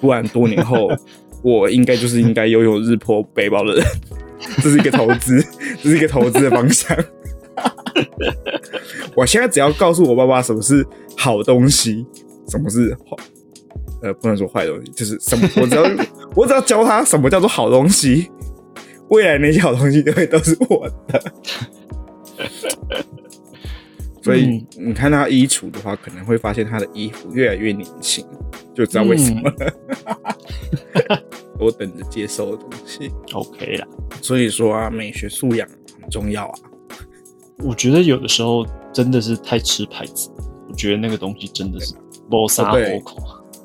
不然多年后，<laughs> 我应该就是应该拥有日坡背包的人。<laughs> 这是一个投资，这是一个投资的方向。<laughs> 我现在只要告诉我爸爸什么是好东西，什么是坏，呃，不能说坏东西，就是什么，<laughs> 我只要我只要教他什么叫做好东西，未来那些好东西都会都是我的。<laughs> 所以你看他衣橱的话，可能会发现他的衣服越来越年轻，就知道为什么了。我等着接受的东西，OK 啦。所以说啊，美学素养很重要啊。我觉得有的时候真的是太吃牌子，我觉得那个东西真的是磨砂。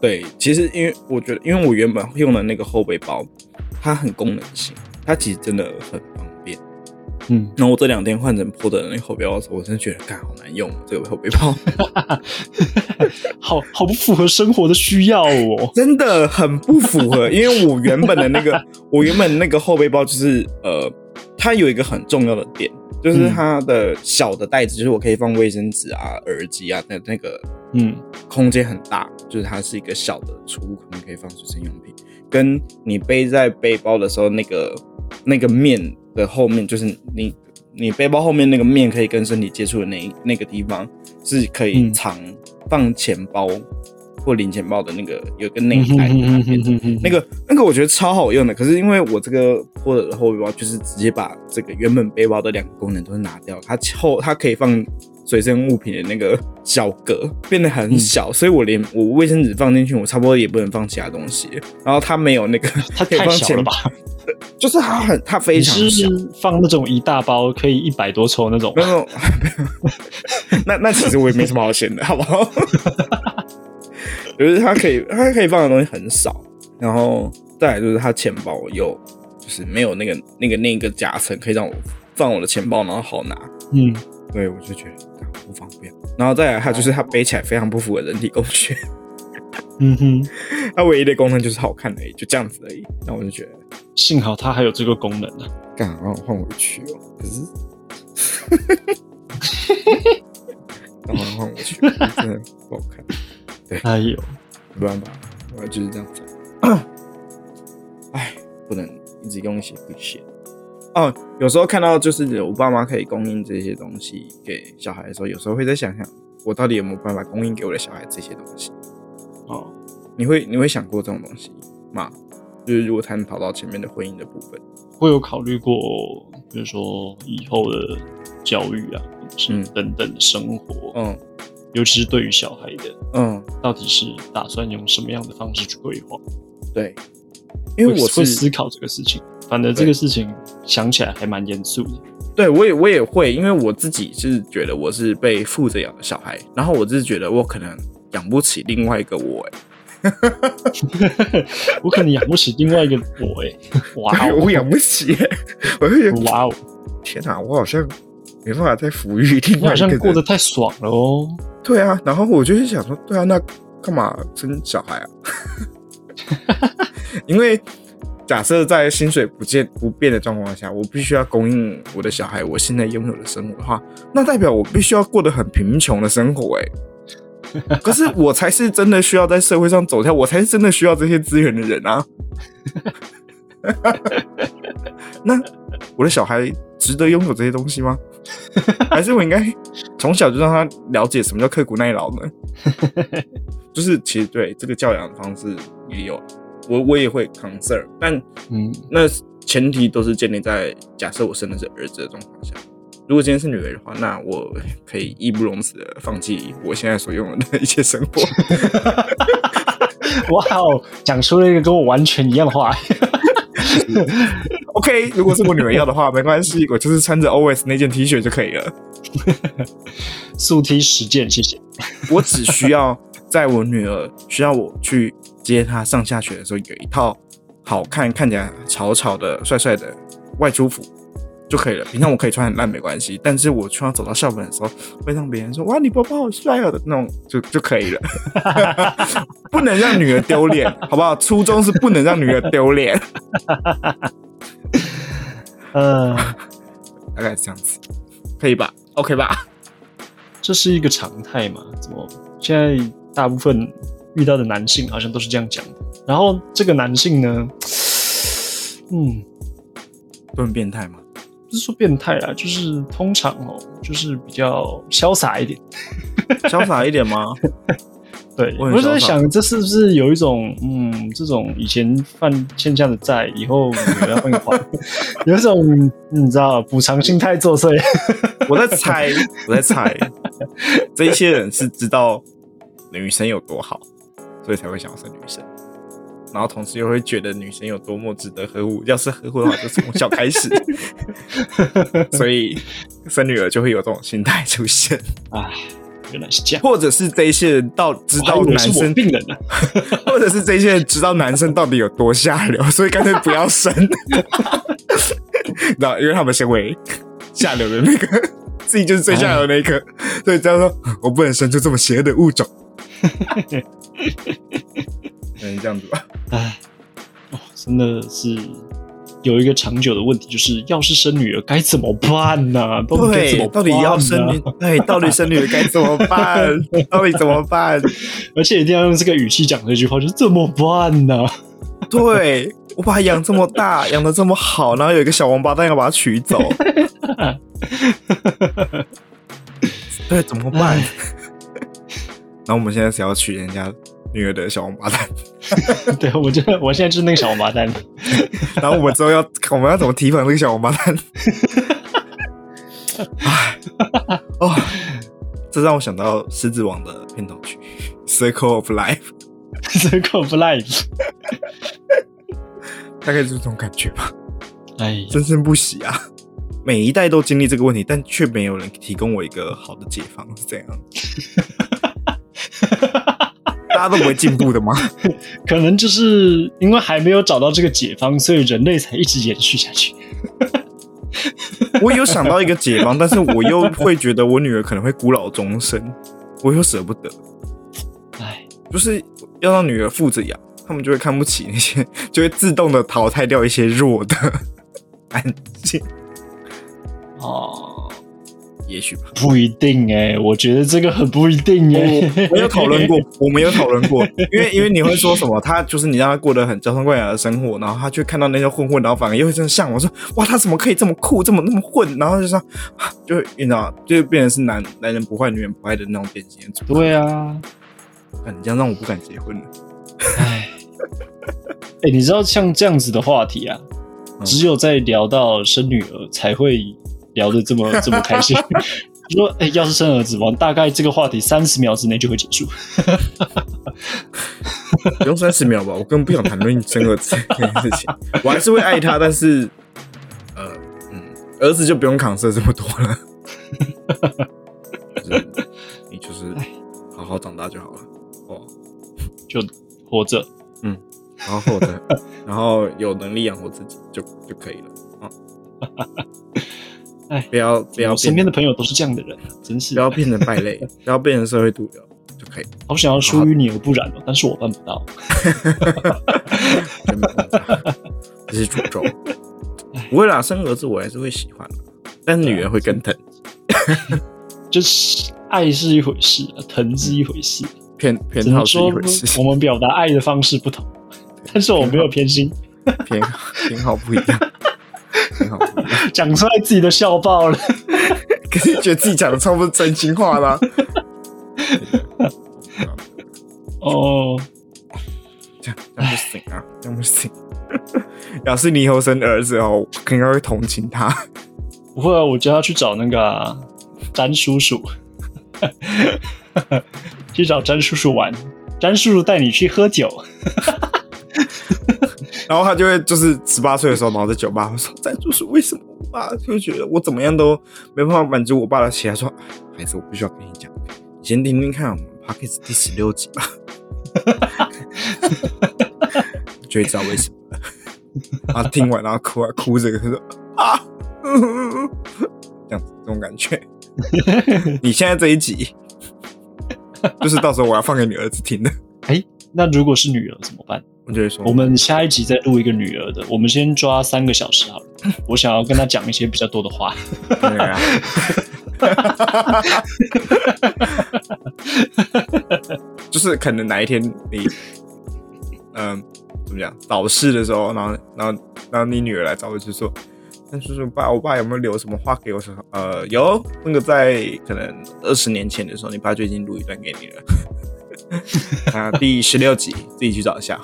对，其实因为我觉得，因为我原本用的那个后背包，它很功能性，它其实真的很方便。嗯，那我这两天换成破的那后背包的时候，我真的觉得，干好难用这个后背包，<laughs> 好 <laughs> 好不符合生活的需要哦，<laughs> 真的很不符合。因为我原本的那个，我原本那个后背包就是呃，它有一个很重要的点。就是它的小的袋子，就是我可以放卫生纸啊、耳机啊的那个，嗯，空间很大，就是它是一个小的储物空间，可以放随身用品。跟你背在背包的时候，那个那个面的后面，就是你你背包后面那个面可以跟身体接触的那那个地方，是可以藏放钱包。或零钱包的那个有个内袋，那个那个我觉得超好用的。可是因为我这个破的后背包，就是直接把这个原本背包的两个功能都拿掉，它后它可以放随身物品的那个小格变得很小，所以我连我卫生纸放进去，我差不多也不能放其他东西。然后它没有那个，它太小了吧？<laughs> <laughs> 就是它很它非常小，放那种一大包可以一百多抽那种。没有，<laughs> 那那其实我也没什么好选的，好不好？<laughs> 就是它可以，它可以放的东西很少，然后再来就是它钱包有，就是没有那个那个那个夹层可以让我放我的钱包，然后好拿。嗯，对，我就觉得不方便。然后再来，它就是它背起来非常不符合人体工学。嗯哼，它唯一的功能就是好看而已，就这样子而已。那我就觉得，幸好它还有这个功能呢。干，让我换回去哦。可是，<laughs> 干嘛换回去，真的不好看。哎呦，没办法，我就是这样子。<coughs> 哎，不能一直用一些笔写。哦，有时候看到就是我爸妈可以供应这些东西给小孩的时候，有时候会在想想，我到底有没有办法供应给我的小孩这些东西？哦，你会你会想过这种东西吗？就是如果他能跑到前面的婚姻的部分，会有考虑过，比如说以后的教育啊，嗯，等等的生活，嗯。尤其是对于小孩的，嗯，到底是打算用什么样的方式去规划？对，因为我会思考这个事情。反正这个事情想起来还蛮严肃的。对，我也我也会，因为我自己是觉得我是被负着养的小孩，然后我就是觉得我可能养不起另外一个我，哎，<laughs> 我可能养不起另外一个我，哎，<laughs> 哇，我养不起，我会觉得哇哦，天哪，我好像。没办法再抚育另外一个人，过得太爽了哦。对啊，然后我就是想说，对啊，那干嘛生小孩啊？<laughs> 因为假设在薪水不见不变的状况下，我必须要供应我的小孩我现在拥有的生活的话，那代表我必须要过得很贫穷的生活哎。<laughs> 可是我才是真的需要在社会上走跳，我才是真的需要这些资源的人啊。<laughs> 那我的小孩值得拥有这些东西吗？<laughs> 还是我应该从小就让他了解什么叫刻苦耐劳呢？就是其实对这个教养方式也有，我我也会 concern，但嗯，那前提都是建立在假设我生的是儿子的状况下。如果今天是女儿的话，那我可以义不容辞的放弃我现在所拥有的一切生活。<laughs> 哇哦，讲出了一个跟我完全一样的话。<laughs> OK，如果是我女儿要的话，没关系，我就是穿着 OS 那件 T 恤就可以了。速 T 十件，谢谢。我只需要在我女儿需要我去接她上下学的时候，有一套好看、看起来潮潮的、帅帅的外出服，就可以了。平常我可以穿很烂没关系，但是我穿走到校门的时候，会让别人说：“哇，你包包好帅哦”的那种，就就可以了。<laughs> 不能让女儿丢脸，好不好？初衷是不能让女儿丢脸。嗯，<laughs> 大概是这样子，可以吧？OK 吧？这是一个常态嘛？怎么现在大部分遇到的男性好像都是这样讲的？然后这个男性呢，嗯，都很变态吗？不是说变态啦，就是通常哦，就是比较潇洒一点，<laughs> 潇洒一点吗？对，我很我就在想，这是不是有一种嗯，这种以前犯欠下的债，以后女儿要帮你还，<laughs> 有一种你知道补偿心态作祟。我在猜，我在猜，这一些人是知道女生有多好，所以才会想要生女生，然后同时又会觉得女生有多么值得呵护。要是呵护的话，就从小开始，<laughs> 所以生女儿就会有这种心态出现，啊，原来是这样，或者是这一些人到知道男生，病人呢。或者是这一些人知道男生到底有多下流，所以干脆不要生，你知道，因为他们身为下流的那个，自己就是最下流的那一个，所以这样说，我不能生出这么邪恶的物种。<laughs> 嗯，这样子吧。唉，<laughs> 哦，真的是有一个长久的问题，就是要是生女儿该怎么办呢、到底怎么对，办、到底要生女？<laughs> 对，到底生女儿该怎么办？到底怎么办？<laughs> 而且一定要用这个语气讲这句话，就是怎么办呢、对我把它养这么大，养的这么好，然后有一个小王八蛋要把它取走，对，怎么办？然后我们现在是要娶人家女儿的小王八蛋，<laughs> 对，我觉得我现在就是那个小王八蛋。<laughs> 然后我们之后要我们要怎么提防那个小王八蛋？<laughs> 唉，哦，这让我想到《狮子王》的片头曲《Circle of Life》，Circle of Life，大概就是这种感觉吧，哎，生生不息啊。每一代都经历这个问题，但却没有人提供我一个好的解放，是这样。大家都不会进步的吗？<laughs> 可能就是因为还没有找到这个解方，所以人类才一直延续下去。我有想到一个解方，但是我又会觉得我女儿可能会孤老终生，我又舍不得，哎，就是要让女儿负着养，他们就会看不起那些，<laughs> 就会自动的淘汰掉一些弱的。安静，哦，也许吧。不一定哎、我觉得这个很不一定哎、我没有讨论过，<laughs> 我没有讨论过，因为 <laughs> 因为你会说什么，他就是你让他过得很娇生惯养的生活，然后他却看到那些混混，然后反而又会真的像我说，哇，他怎么可以这么酷，这么那么混，然后就说，啊就你知道，就变成是男男人不坏，女人不爱的那种典型的组。对啊，啊，你这样让我不敢结婚了。哎，<laughs> 哎，你知道像这样子的话题啊，嗯只有在聊到生女儿才会聊的这么这么开心。<laughs> 你说，哎、要是生儿子嘛，大概这个话题三十秒之内就会结束。<laughs> 不用三十秒吧，我根本不想谈论生儿子这件事情。我还是会爱他，但是，呃，嗯，儿子就不用扛射这么多了。就是你就是好好长大就好了，哦，就活着，嗯好好活着，然后有能力养活自己就就可以了啊。<laughs> 哎不要不要我身边的朋友都是这样的人，真是不要变成败类，不要变成社会毒瘤就可以了。好想要疏于你而不染哦，但是我办不到。<laughs> 这是诅咒。不会啦，生儿子我还是会喜欢的，但是女人会更疼，<laughs> 就是爱是一回事，疼是一回事，偏偏好是一回事我，们表达爱的方式不同，但是我没有偏心，偏偏好不一样，偏好不一样。<laughs> 讲出来自己都笑爆了。<laughs> 可是觉得自己讲的差不是真心话啦。<laughs> 哦，这样这样不行啊，这样不行。<laughs> 要是你以后生儿子哦，我应该会同情他。不会啊，我叫他去找那个啊詹叔叔，去找詹叔叔玩，詹叔叔带你去喝酒。然后他就会就是十八岁的时候，然后在酒吧我说：“在就是，为什么我爸就觉得我怎么样都没办法满足我爸的期待？”说：“孩子，我必须要跟你讲，你先听听看我们 p o d c a s t 第十六集吧，就会知道为什么了。”然后听完，然后哭啊哭着说：“啊，<laughs> 这样子这种感觉。你现在这一集，就是到时候我要放给你儿子听的。哎，那如果是女儿怎么办？我们下一集再录一个女儿的，我们先抓三个小时好了。我想要跟她讲一些比较多的话。对啊就是可能哪一天你，嗯、怎么讲，早逝的时候，然后然后然后你女儿来找我，就说，那叔叔爸，我爸有没有留什么话给我？说，呃，有，那个在可能二十年前的时候，你爸就已经录一段给你了。<laughs> 啊，第十六集自己去找一下，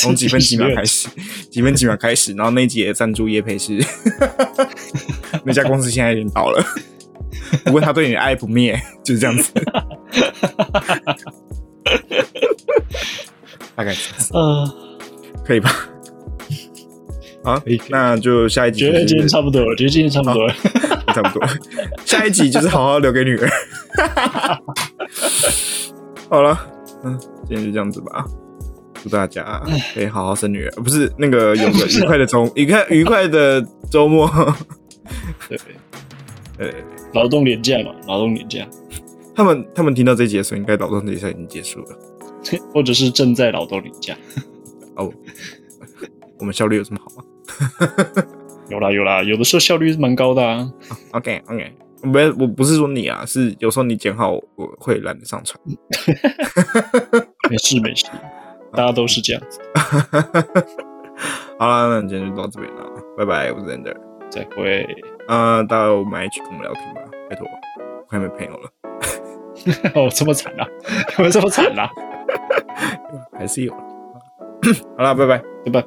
从几分几秒开始，几分几秒开始，然后那一集的赞助叶配是 <laughs> 那家公司现在已经倒了，不过他对你的爱不灭，就是这样子。<laughs> 大概是这样呃，可以吧？好那就下一集就觉得今天差不多了，觉得今天差不多了。差不多，下一集就是好好留给女儿。好了，嗯，今天就这样子吧。祝大家可以好好生女儿，不是那个有个愉快的周，<laughs> 愉快愉快的周末。对，<laughs> 呃，劳动年假嘛，劳动年假，他们他们听到这节的时候，应该劳动节赛已经结束了。<laughs> 或者是正在劳动年假。哦，我们效率有这么好吗有啦有啦，有的时候效率是蛮高的啊。？OK OK，不是我不是说你啊，是有时候你剪好我会懒得上传。<laughs> 没事没事，大家都是这样子。<laughs> 好了，那今天就到这边了，拜拜，我是 Ender。再会。呃，大家有买一起跟我们聊天吧，拜托，我快没朋友了，<laughs> 哦，这么惨啊？有没有这么惨啊？还是有。<coughs> 好了，拜拜。对吧？